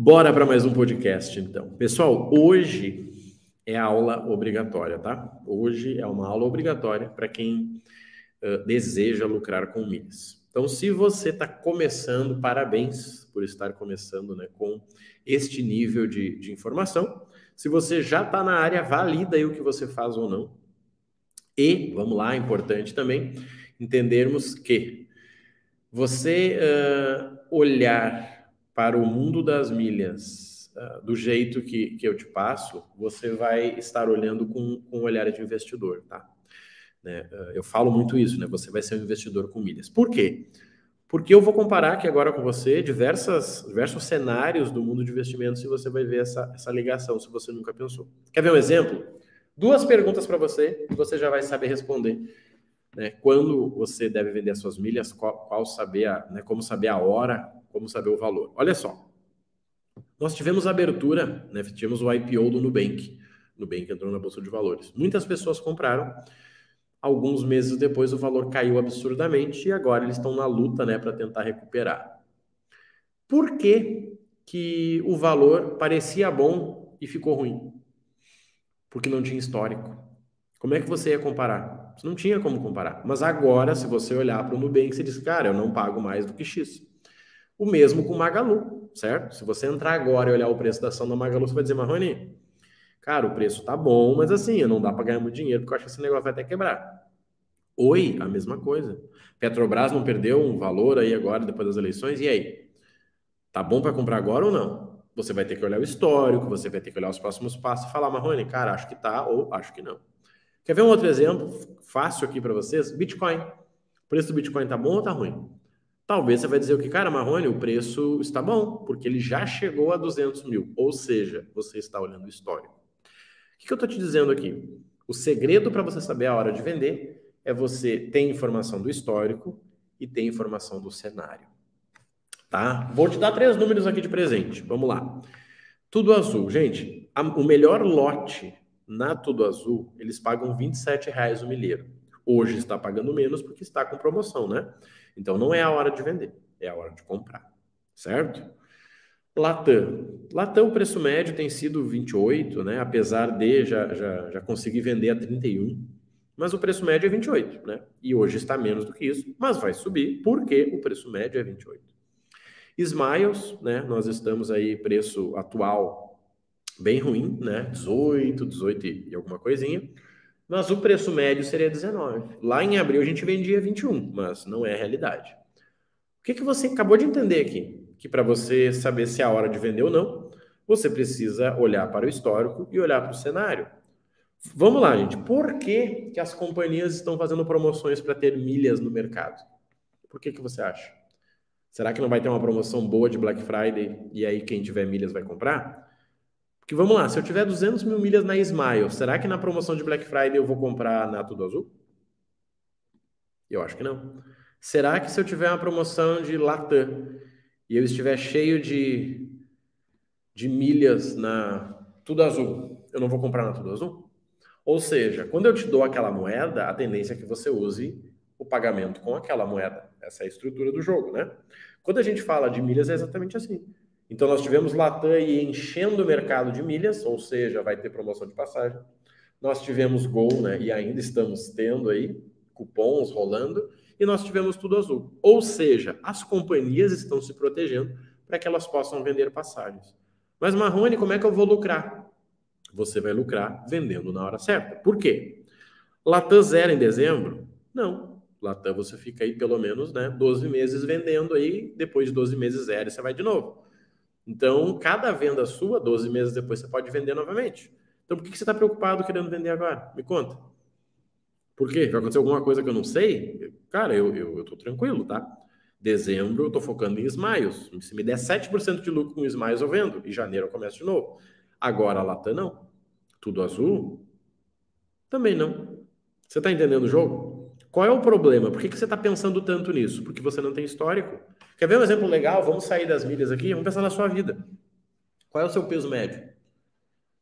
Bora para mais um podcast, então. Pessoal, hoje é aula obrigatória, tá? Hoje é uma aula obrigatória para quem uh, deseja lucrar com milhas. Então, se você está começando, parabéns por estar começando né, com este nível de, de informação. Se você já está na área, valida aí o que você faz ou não. E, vamos lá, importante também, entendermos que você uh, olhar para o mundo das milhas uh, do jeito que, que eu te passo, você vai estar olhando com, com um olhar de investidor, tá? Né? Uh, eu falo muito isso, né? Você vai ser um investidor com milhas. Por quê? Porque eu vou comparar aqui agora com você diversas, diversos cenários do mundo de investimentos e você vai ver essa, essa ligação, se você nunca pensou. Quer ver um exemplo? Duas perguntas para você você já vai saber responder né? Quando você deve vender as suas milhas, qual, qual saber a, né? como saber a hora, como saber o valor. Olha só, nós tivemos abertura, né? tivemos o IPO do Nubank. Nubank entrou na Bolsa de Valores. Muitas pessoas compraram. Alguns meses depois o valor caiu absurdamente e agora eles estão na luta né, para tentar recuperar. Por que, que o valor parecia bom e ficou ruim? Porque não tinha histórico. Como é que você ia comparar? Você não tinha como comparar. Mas agora, se você olhar para o Nubank, você diz, cara, eu não pago mais do que X. O mesmo com Magalu, certo? Se você entrar agora e olhar o preço da ação da Magalu, você vai dizer, Marrone, cara, o preço tá bom, mas assim, não dá para ganhar muito dinheiro, porque eu acho que esse negócio vai até quebrar. Oi, a mesma coisa. Petrobras não perdeu um valor aí agora, depois das eleições, e aí? Tá bom para comprar agora ou não? Você vai ter que olhar o histórico, você vai ter que olhar os próximos passos e falar, Marrone, cara, acho que tá ou acho que não. Quer ver um outro exemplo fácil aqui para vocês? Bitcoin. O preço do Bitcoin está bom ou está ruim? Talvez você vai dizer o que, cara, Marrone, o preço está bom, porque ele já chegou a 200 mil. Ou seja, você está olhando o histórico. O que, eu estou te dizendo aqui? O segredo para você saber a hora de vender é você ter informação do histórico e ter informação do cenário. Tá? Vou te dar três números aqui de presente. Vamos lá. Tudo azul. Gente, a, o melhor lote na Tudo Azul, eles pagam R$ reais o milheiro. Hoje está pagando menos porque está com promoção, né? Então não é a hora de vender, é a hora de comprar, certo? Latam. Latam, o preço médio tem sido 28, né? Apesar de já, já, já conseguir vender a 31. Mas o preço médio é 28, né? E hoje está menos do que isso, mas vai subir porque o preço médio é 28. Smiles, né? Nós estamos aí, preço atual bem ruim, né? 18, 18 e alguma coisinha. Mas o preço médio seria 19. Lá em abril a gente vendia 21, mas não é a realidade. O que, que você acabou de entender aqui? Que para você saber se é a hora de vender ou não, você precisa olhar para o histórico e olhar para o cenário. Vamos lá, gente. Por que, que as companhias estão fazendo promoções para ter milhas no mercado? Por que, que você acha? Será que não vai ter uma promoção boa de Black Friday e aí quem tiver milhas vai comprar? Que vamos lá, se eu tiver 200 mil milhas na Smile, será que na promoção de Black Friday eu vou comprar na Tudo Azul? Eu acho que não. Será que se eu tiver uma promoção de Latam e eu estiver cheio de, de milhas na Tudo Azul, eu não vou comprar na Tudo Azul? Ou seja, quando eu te dou aquela moeda, a tendência é que você use o pagamento com aquela moeda. Essa é a estrutura do jogo, né? Quando a gente fala de milhas, é exatamente assim. Então, nós tivemos Latam enchendo o mercado de milhas, ou seja, vai ter promoção de passagem. Nós tivemos Gol, né? E ainda estamos tendo aí cupons rolando. E nós tivemos Tudo Azul. Ou seja, as companhias estão se protegendo para que elas possam vender passagens. Mas, Marrone, como é que eu vou lucrar? Você vai lucrar vendendo na hora certa. Por quê? Latam zero em dezembro? Não. Latam você fica aí pelo menos né, 12 meses vendendo aí, depois de 12 meses zero, você vai de novo. Então, cada venda sua, 12 meses depois, você pode vender novamente. Então, por que você está preocupado querendo vender agora? Me conta. Por quê? Vai acontecer alguma coisa que eu não sei? Cara, eu, eu, eu tô tranquilo, tá? Dezembro eu tô focando em Smiles. Se me der 7% de lucro com Smiles, eu vendo. E janeiro eu começo de novo. Agora a Latam não. Tudo azul? Também não. Você tá entendendo o jogo? Qual é o problema? Por que, que você está pensando tanto nisso? Porque você não tem histórico. Quer ver um exemplo legal? Vamos sair das milhas aqui, vamos pensar na sua vida. Qual é o seu peso médio?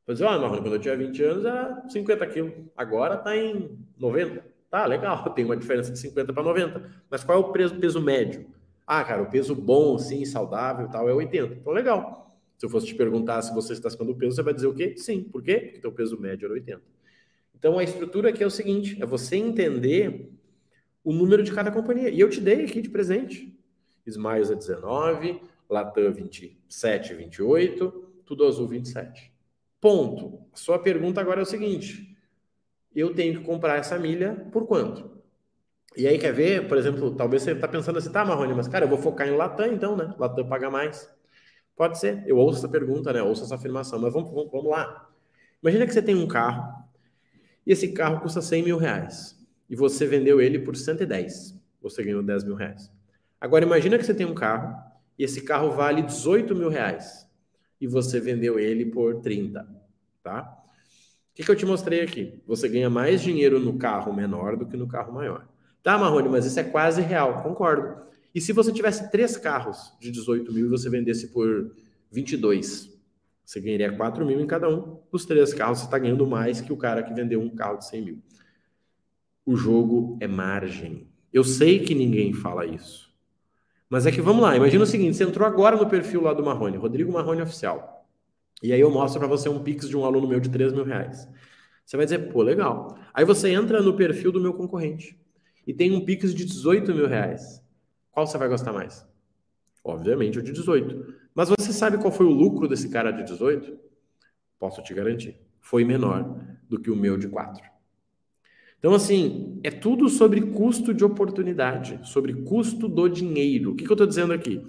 Vou dizer, ah, Marrone, quando eu tinha 20 anos era 50 quilos, agora está em 90. Tá, legal, tem uma diferença de 50 para 90. Mas qual é o peso, peso médio? Ah, cara, o peso bom, sim, saudável tal, é 80. Então, legal. Se eu fosse te perguntar se você está acima do peso, você vai dizer o quê? Sim. Por quê? Porque teu peso médio era 80. Então a estrutura aqui é o seguinte: é você entender o número de cada companhia. E eu te dei aqui de presente. Smiles é 19, Latam 27, 28, Tudo Azul 27. Ponto. A sua pergunta agora é o seguinte: eu tenho que comprar essa milha por quanto? E aí quer ver, por exemplo, talvez você está pensando assim, tá, Marrone, mas cara, eu vou focar em Latam então, né? Latam paga mais. Pode ser, eu ouço essa pergunta, né? Ouço essa afirmação, mas vamos, vamos, vamos lá. Imagina que você tem um carro e esse carro custa 100 mil reais e você vendeu ele por 110. Você ganhou 10 mil reais. Agora imagina que você tem um carro e esse carro vale 18 mil reais e você vendeu ele por 30, tá? O que, que eu te mostrei aqui? Você ganha mais dinheiro no carro menor do que no carro maior. Tá, Marrone, mas isso é quase real. Concordo. E se você tivesse três carros de 18 mil e você vendesse por 22, você ganharia 4 mil em cada um. Os três carros você está ganhando mais que o cara que vendeu um carro de 100 mil. O jogo é margem. Eu sei que ninguém fala isso. Mas é que vamos lá, imagina o seguinte: você entrou agora no perfil lá do Marrone, Rodrigo Marrone Oficial. E aí eu mostro para você um Pix de um aluno meu de 3 mil reais. Você vai dizer, pô, legal. Aí você entra no perfil do meu concorrente e tem um Pix de 18 mil reais, qual você vai gostar mais? Obviamente o de 18. Mas você sabe qual foi o lucro desse cara de 18? Posso te garantir. Foi menor do que o meu de 4. Então, assim, é tudo sobre custo de oportunidade, sobre custo do dinheiro. O que, que eu estou dizendo aqui?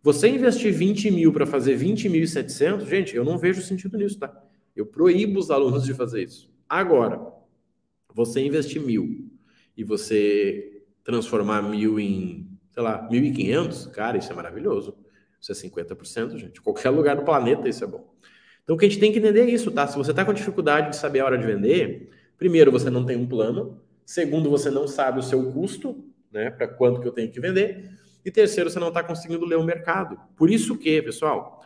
Você investir 20 mil para fazer 20.700, gente, eu não vejo sentido nisso, tá? Eu proíbo os alunos de fazer isso. Agora, você investir mil e você transformar mil em, sei lá, 1.500, cara, isso é maravilhoso. Isso é 50%, gente. Qualquer lugar do planeta isso é bom. Então, o que a gente tem que entender é isso, tá? Se você está com dificuldade de saber a hora de vender, primeiro, você não tem um plano. Segundo, você não sabe o seu custo, né? Para quanto que eu tenho que vender. E terceiro, você não está conseguindo ler o mercado. Por isso que, pessoal,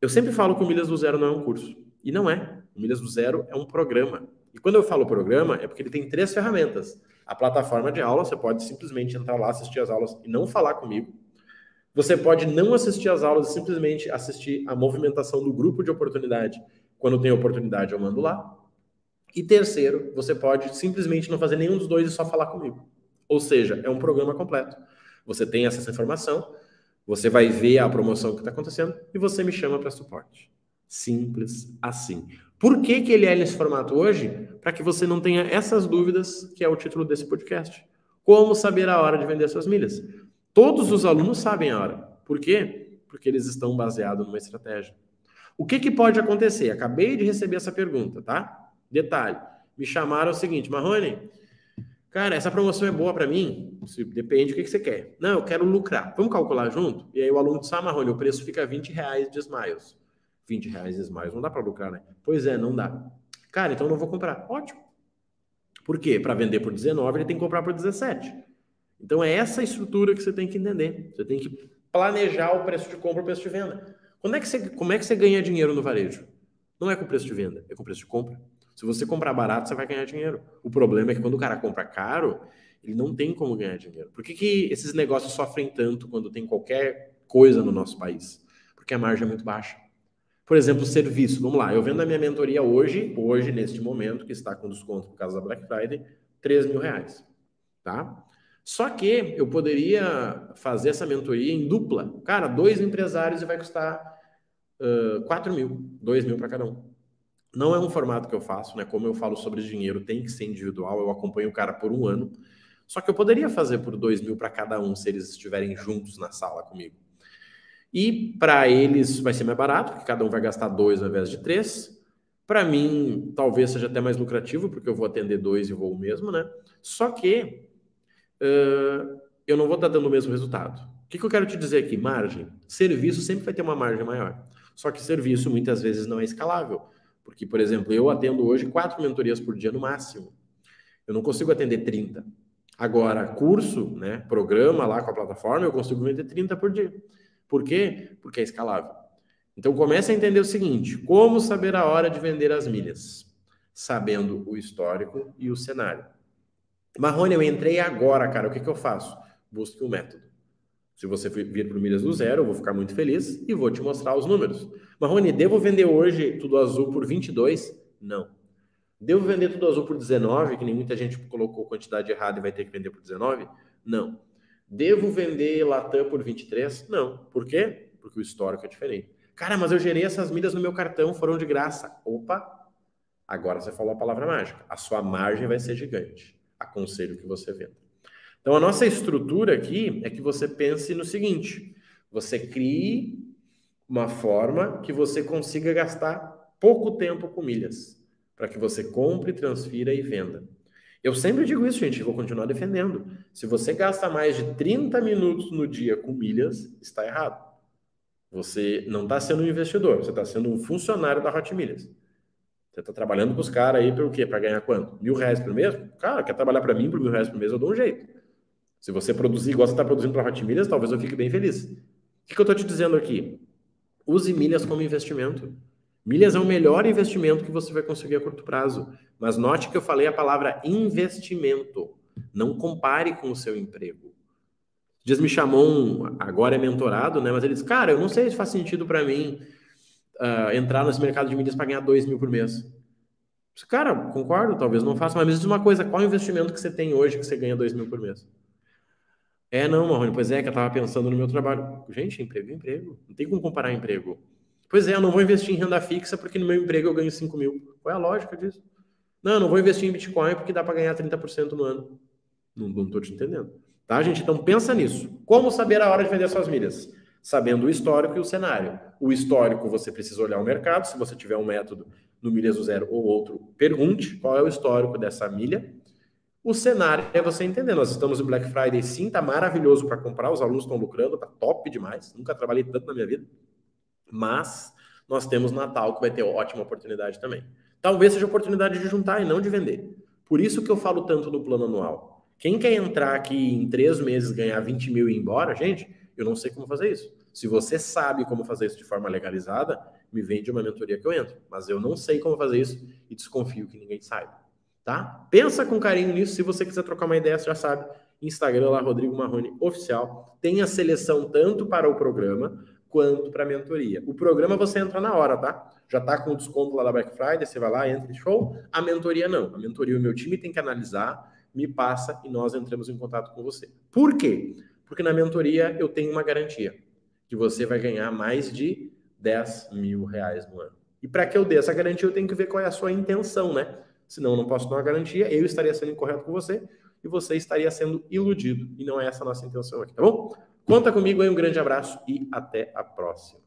eu sempre falo que o Milhas do Zero não é um curso. E não é. O Milhas do Zero é um programa. E quando eu falo programa, é porque ele tem três ferramentas. A plataforma de aula, você pode simplesmente entrar lá, assistir as aulas e não falar comigo. Você pode não assistir as aulas e simplesmente assistir a movimentação do grupo de oportunidade. Quando tem oportunidade, eu mando lá. E terceiro, você pode simplesmente não fazer nenhum dos dois e só falar comigo. Ou seja, é um programa completo. Você tem essa informação, você vai ver a promoção que está acontecendo e você me chama para suporte. Simples assim. Por que, que ele é nesse formato hoje? Para que você não tenha essas dúvidas, que é o título desse podcast. Como saber a hora de vender suas milhas? Todos os alunos sabem a hora. Por quê? Porque eles estão baseados numa estratégia. O que, que pode acontecer? Acabei de receber essa pergunta, tá? Detalhe. Me chamaram o seguinte, Marrone, cara, essa promoção é boa para mim? Depende do que, que você quer. Não, eu quero lucrar. Vamos calcular junto? E aí o aluno disse, ah, Marrone, o preço fica 20 reais de Smiles. 20 reais mais, não dá para lucrar, né? Pois é, não dá. Cara, então não vou comprar. Ótimo. Por quê? Para vender por 19, ele tem que comprar por 17. Então é essa estrutura que você tem que entender. Você tem que planejar o preço de compra e o preço de venda. Quando é que você, como é que você ganha dinheiro no varejo? Não é com preço de venda, é com preço de compra. Se você comprar barato, você vai ganhar dinheiro. O problema é que quando o cara compra caro, ele não tem como ganhar dinheiro. Por que, que esses negócios sofrem tanto quando tem qualquer coisa no nosso país? Porque a margem é muito baixa. Por exemplo, serviço. Vamos lá, eu vendo a minha mentoria hoje, hoje, neste momento, que está com desconto por causa da Black Friday, 3 mil reais. Tá? Só que eu poderia fazer essa mentoria em dupla. Cara, dois empresários e vai custar uh, 4 mil, 2 mil para cada um. Não é um formato que eu faço, né? Como eu falo sobre dinheiro, tem que ser individual. Eu acompanho o cara por um ano. Só que eu poderia fazer por 2 mil para cada um se eles estiverem juntos na sala comigo. E para eles vai ser mais barato, porque cada um vai gastar dois ao invés de três. Para mim, talvez seja até mais lucrativo, porque eu vou atender dois e vou o mesmo, né? Só que uh, eu não vou estar dando o mesmo resultado. O que, que eu quero te dizer aqui? Margem. Serviço sempre vai ter uma margem maior. Só que serviço muitas vezes não é escalável. Porque, por exemplo, eu atendo hoje quatro mentorias por dia no máximo. Eu não consigo atender 30. Agora, curso, né, programa lá com a plataforma, eu consigo vender 30 por dia. Por quê? Porque é escalável. Então comece a entender o seguinte: como saber a hora de vender as milhas? Sabendo o histórico e o cenário. Marrone, eu entrei agora, cara. O que, que eu faço? Busque um método. Se você vir para o Milhas do Zero, eu vou ficar muito feliz e vou te mostrar os números. Marrone, devo vender hoje tudo azul por 22? Não. Devo vender tudo azul por 19, que nem muita gente colocou quantidade errada e vai ter que vender por 19? Não. Devo vender Latam por 23? Não. Por quê? Porque o histórico é diferente. Cara, mas eu gerei essas milhas no meu cartão, foram de graça. Opa! Agora você falou a palavra mágica. A sua margem vai ser gigante. Aconselho que você venda. Então, a nossa estrutura aqui é que você pense no seguinte: você crie uma forma que você consiga gastar pouco tempo com milhas, para que você compre, transfira e venda. Eu sempre digo isso, gente, vou continuar defendendo. Se você gasta mais de 30 minutos no dia com milhas, está errado. Você não está sendo um investidor, você está sendo um funcionário da Hot Milhas. Você está trabalhando com os caras aí para o quê? Para ganhar quanto? Mil reais por mês? Cara, quer trabalhar para mim por mil reais por mês? Eu dou um jeito. Se você produzir igual você está produzindo para Hot Milhas, talvez eu fique bem feliz. O que, que eu estou te dizendo aqui? Use milhas como investimento. Milhas é o melhor investimento que você vai conseguir a curto prazo. Mas note que eu falei a palavra investimento. Não compare com o seu emprego. Dias me chamou um, agora é mentorado, né? Mas ele disse, cara, eu não sei se faz sentido para mim uh, entrar nesse mercado de mídias para ganhar 2 mil por mês. Cara, concordo, talvez não faça, mas diz uma coisa, qual é o investimento que você tem hoje que você ganha 2 mil por mês? É, não, Marrone, pois é, que eu estava pensando no meu trabalho. Gente, emprego é emprego. Não tem como comparar emprego. Pois é, eu não vou investir em renda fixa porque no meu emprego eu ganho 5 mil. Qual é a lógica disso? Não, eu não vou investir em Bitcoin porque dá para ganhar 30% no ano. Não estou te entendendo. Tá, gente? Então pensa nisso. Como saber a hora de vender suas milhas? Sabendo o histórico e o cenário. O histórico, você precisa olhar o mercado. Se você tiver um método no Milhas do Zero ou outro, pergunte qual é o histórico dessa milha. O cenário é você entender. Nós estamos em Black Friday, sim, tá maravilhoso para comprar. Os alunos estão lucrando, tá top demais. Nunca trabalhei tanto na minha vida. Mas nós temos Natal, que vai ter ótima oportunidade também. Talvez seja oportunidade de juntar e não de vender. Por isso que eu falo tanto no plano anual. Quem quer entrar aqui em três meses, ganhar 20 mil e ir embora, gente, eu não sei como fazer isso. Se você sabe como fazer isso de forma legalizada, me vende uma mentoria que eu entro. Mas eu não sei como fazer isso e desconfio que ninguém saiba. Tá? Pensa com carinho nisso. Se você quiser trocar uma ideia, você já sabe. Instagram lá, Rodrigo Marrone Oficial. Tem a seleção tanto para o programa quanto para a mentoria. O programa você entra na hora, tá? Já tá com desconto lá da Black Friday, você vai lá, entra e show. A mentoria não. A mentoria o meu time tem que analisar, me passa e nós entramos em contato com você. Por quê? Porque na mentoria eu tenho uma garantia que você vai ganhar mais de 10 mil reais no ano. E para que eu dê essa garantia, eu tenho que ver qual é a sua intenção, né? Senão eu não posso dar uma garantia, eu estaria sendo incorreto com você e você estaria sendo iludido. E não é essa a nossa intenção aqui, tá bom? Conta comigo aí, um grande abraço e até a próxima.